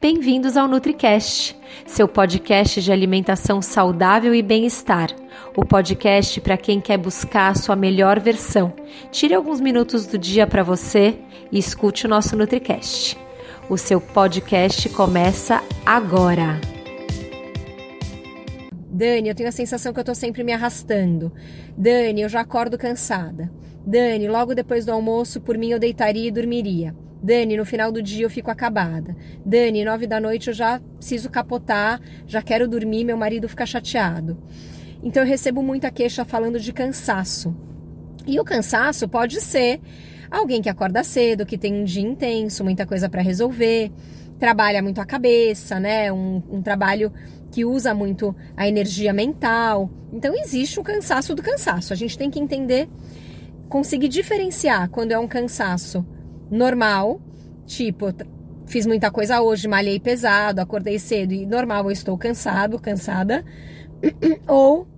Bem-vindos ao NutriCast, seu podcast de alimentação saudável e bem-estar. O podcast para quem quer buscar a sua melhor versão. Tire alguns minutos do dia para você e escute o nosso NutriCast. O seu podcast começa agora. Dani, eu tenho a sensação que eu tô sempre me arrastando. Dani, eu já acordo cansada. Dani, logo depois do almoço, por mim eu deitaria e dormiria. Dani, no final do dia eu fico acabada. Dani, nove da noite eu já preciso capotar, já quero dormir, meu marido fica chateado. Então eu recebo muita queixa falando de cansaço. E o cansaço pode ser alguém que acorda cedo, que tem um dia intenso, muita coisa para resolver, trabalha muito a cabeça, né? Um, um trabalho que usa muito a energia mental. Então existe o cansaço do cansaço. A gente tem que entender, conseguir diferenciar quando é um cansaço normal, tipo, fiz muita coisa hoje, malhei pesado, acordei cedo e normal, eu estou cansado, cansada, ou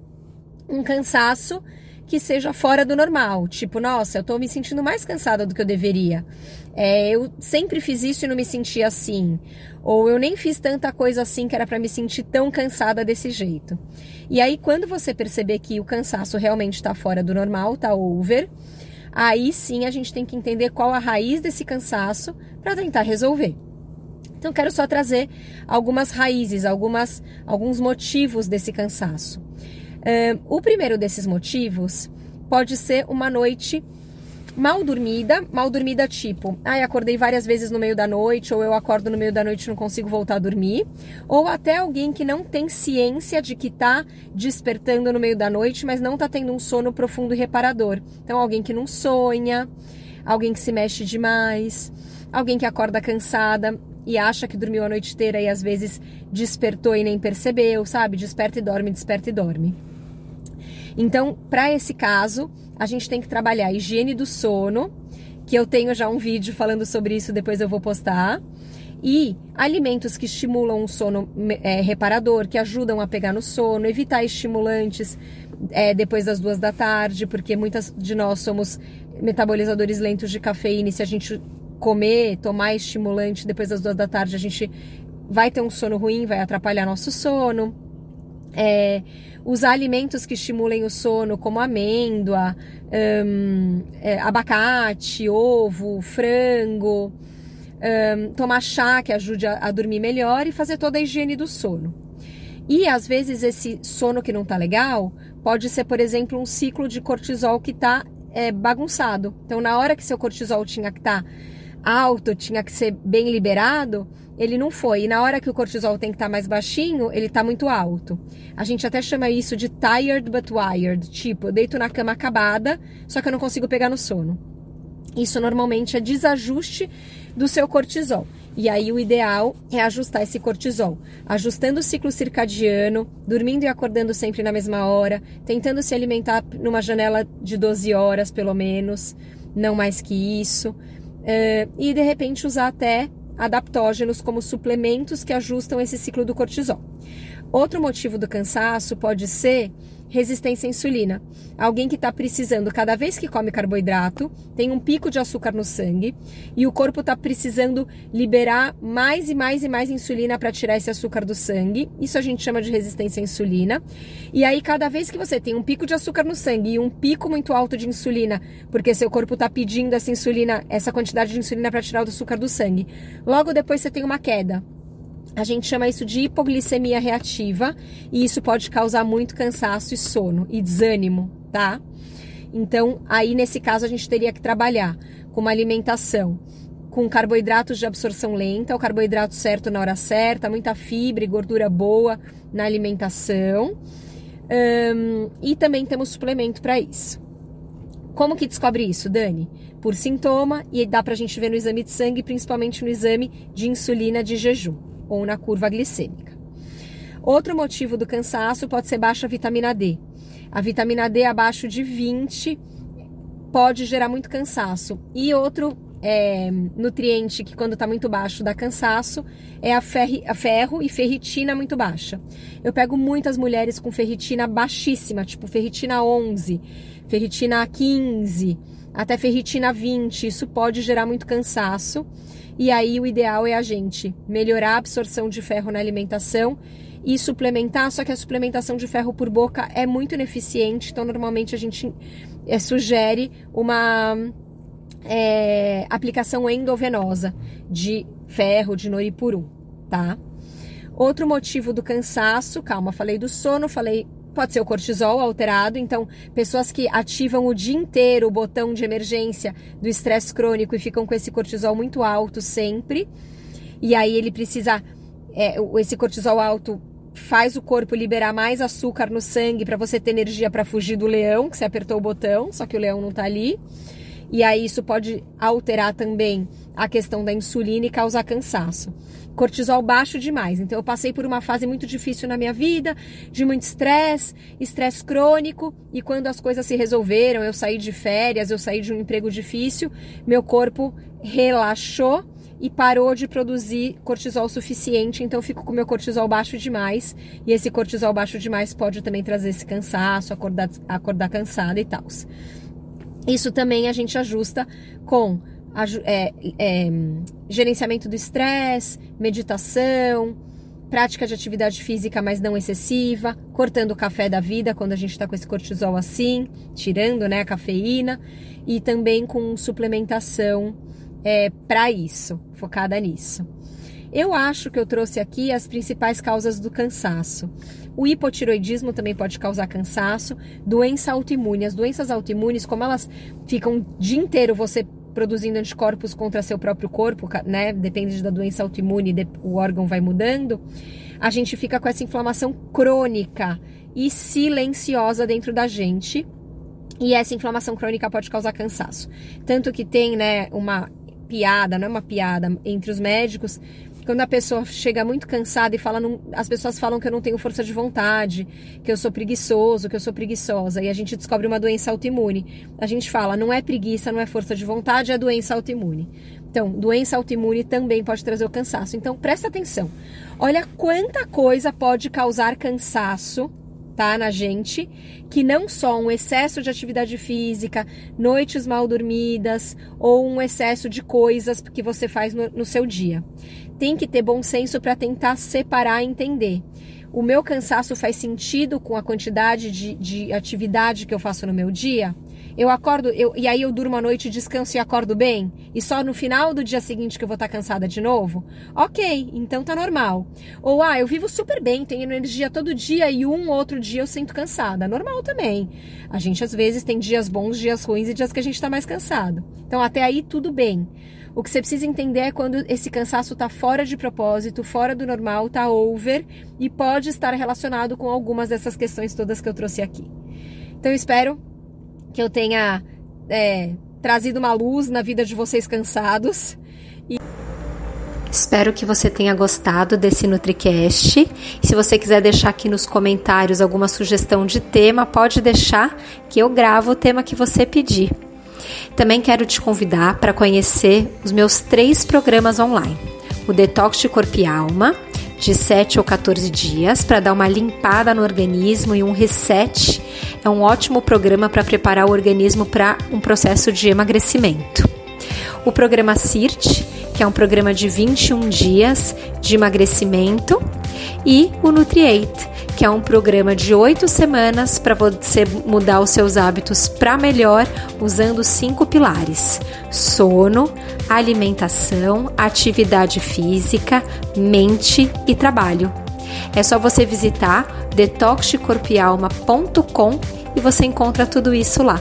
um cansaço que seja fora do normal, tipo, nossa, eu tô me sentindo mais cansada do que eu deveria. É, eu sempre fiz isso e não me senti assim. Ou eu nem fiz tanta coisa assim que era para me sentir tão cansada desse jeito. E aí, quando você perceber que o cansaço realmente está fora do normal, tá over, aí sim a gente tem que entender qual a raiz desse cansaço para tentar resolver. Então, quero só trazer algumas raízes, algumas, alguns motivos desse cansaço. o primeiro desses motivos pode ser uma noite mal dormida, mal dormida tipo, ai, acordei várias vezes no meio da noite, ou eu acordo no meio da noite e não consigo voltar a dormir, ou até alguém que não tem ciência de que tá despertando no meio da noite, mas não tá tendo um sono profundo e reparador. Então, alguém que não sonha, alguém que se mexe demais, alguém que acorda cansada e acha que dormiu a noite inteira e às vezes despertou e nem percebeu, sabe? Desperta e dorme, desperta e dorme. Então, para esse caso, a gente tem que trabalhar a higiene do sono, que eu tenho já um vídeo falando sobre isso, depois eu vou postar. E alimentos que estimulam o sono é, reparador, que ajudam a pegar no sono, evitar estimulantes é, depois das duas da tarde, porque muitas de nós somos metabolizadores lentos de cafeína e se a gente comer, tomar estimulante depois das duas da tarde, a gente vai ter um sono ruim, vai atrapalhar nosso sono. É, usar alimentos que estimulem o sono, como amêndoa, um, é, abacate, ovo, frango, um, tomar chá que ajude a, a, dormir melhor e fazer toda a higiene do sono. E às vezes esse sono que não tá legal pode ser, por exemplo, um ciclo de cortisol que tá é, bagunçado. Então, na hora que seu cortisol tinha que estar tá alto, tinha que ser bem liberado, ele não foi. E na hora que o cortisol tem que estar tá mais baixinho, ele está muito alto. A gente até chama isso de tired but wired. Tipo, eu deito na cama acabada, só que eu não consigo pegar no sono. Isso normalmente é desajuste do seu cortisol. E aí o ideal é ajustar esse cortisol, ajustando o ciclo circadiano, dormindo e acordando sempre na mesma hora, tentando se alimentar numa janela de 12 horas pelo menos, não mais que isso, e de repente usar até adaptógenos como suplementos que ajustam esse ciclo do cortisol. Outro motivo do cansaço pode ser resistência à insulina. Alguém que está precisando, cada vez que come carboidrato, tem um pico de açúcar no sangue e o corpo está precisando liberar mais e mais e mais insulina para tirar esse açúcar do sangue. Isso a gente chama de resistência à insulina. E aí, cada vez que você tem um pico de açúcar no sangue e um pico muito alto de insulina, porque seu corpo está pedindo essa insulina, essa quantidade de insulina para tirar o açúcar do sangue, logo depois você tem uma queda. A gente chama isso de hipoglicemia reativa e isso pode causar muito cansaço e sono e desânimo, tá? Então, aí nesse caso a gente teria que trabalhar com uma alimentação com carboidratos de absorção lenta, o carboidrato certo na hora certa, muita fibra e gordura boa na alimentação. Um, e também temos suplemento para isso. Como que descobre isso, Dani? Por sintoma e dá pra gente ver no exame de sangue, principalmente no exame de insulina de jejum ou na curva glicêmica. Outro motivo do cansaço pode ser baixa vitamina D. A vitamina D abaixo de 20 pode gerar muito cansaço. E outro é, nutriente que quando está muito baixo dá cansaço é a, ferri, a ferro e ferritina muito baixa. Eu pego muitas mulheres com ferritina baixíssima, tipo ferritina 11, ferritina 15, até ferritina 20. Isso pode gerar muito cansaço. E aí o ideal é a gente melhorar a absorção de ferro na alimentação e suplementar, só que a suplementação de ferro por boca é muito ineficiente, então normalmente a gente é, sugere uma é, aplicação endovenosa de ferro, de noripuru, tá? Outro motivo do cansaço, calma, falei do sono, falei pode ser o cortisol alterado, então pessoas que ativam o dia inteiro o botão de emergência do estresse crônico e ficam com esse cortisol muito alto sempre, e aí ele precisa, é, esse cortisol alto faz o corpo liberar mais açúcar no sangue para você ter energia para fugir do leão, que você apertou o botão, só que o leão não tá ali. E aí isso pode alterar também a questão da insulina e causar cansaço. Cortisol baixo demais. Então eu passei por uma fase muito difícil na minha vida, de muito estresse, estresse crônico, e quando as coisas se resolveram, eu saí de férias, eu saí de um emprego difícil, meu corpo relaxou e parou de produzir cortisol suficiente, então eu fico com meu cortisol baixo demais, e esse cortisol baixo demais pode também trazer esse cansaço, acordar, acordar cansada e tal. Isso também a gente ajusta com é, é, gerenciamento do estresse, meditação, prática de atividade física, mas não excessiva, cortando o café da vida quando a gente está com esse cortisol assim, tirando né, a cafeína, e também com suplementação é, para isso, focada nisso. Eu acho que eu trouxe aqui as principais causas do cansaço. O hipotiroidismo também pode causar cansaço, doença autoimune. As doenças autoimunes, como elas ficam o dia inteiro você produzindo anticorpos contra seu próprio corpo, né? Depende da doença autoimune, o órgão vai mudando. A gente fica com essa inflamação crônica e silenciosa dentro da gente. E essa inflamação crônica pode causar cansaço. Tanto que tem, né, uma piada, não é uma piada, entre os médicos, quando a pessoa chega muito cansada e fala, não, as pessoas falam que eu não tenho força de vontade, que eu sou preguiçoso, que eu sou preguiçosa, e a gente descobre uma doença autoimune. A gente fala, não é preguiça, não é força de vontade, é doença autoimune. Então, doença autoimune também pode trazer o cansaço. Então, presta atenção. Olha quanta coisa pode causar cansaço tá na gente, que não só um excesso de atividade física, noites mal dormidas ou um excesso de coisas que você faz no, no seu dia tem que ter bom senso para tentar separar e entender. O meu cansaço faz sentido com a quantidade de, de atividade que eu faço no meu dia? Eu acordo, eu, e aí eu durmo a noite, descanso e acordo bem? E só no final do dia seguinte que eu vou estar tá cansada de novo? Ok, então tá normal. Ou, ah, eu vivo super bem, tenho energia todo dia e um outro dia eu sinto cansada. Normal também. A gente às vezes tem dias bons, dias ruins e dias que a gente tá mais cansado. Então até aí tudo bem. O que você precisa entender é quando esse cansaço está fora de propósito, fora do normal, está over e pode estar relacionado com algumas dessas questões todas que eu trouxe aqui. Então eu espero que eu tenha é, trazido uma luz na vida de vocês cansados. E... Espero que você tenha gostado desse NutriCast. Se você quiser deixar aqui nos comentários alguma sugestão de tema, pode deixar que eu gravo o tema que você pedir. Também quero te convidar para conhecer os meus três programas online: o Detox de Corpo e Alma, de 7 ou 14 dias, para dar uma limpada no organismo e um reset. É um ótimo programa para preparar o organismo para um processo de emagrecimento. O programa CIRT, que é um programa de 21 dias de emagrecimento, e o Nutriate, que é um programa de oito semanas para você mudar os seus hábitos para melhor usando cinco pilares: sono, alimentação, atividade física, mente e trabalho. É só você visitar detoxcorpialma.com e você encontra tudo isso lá.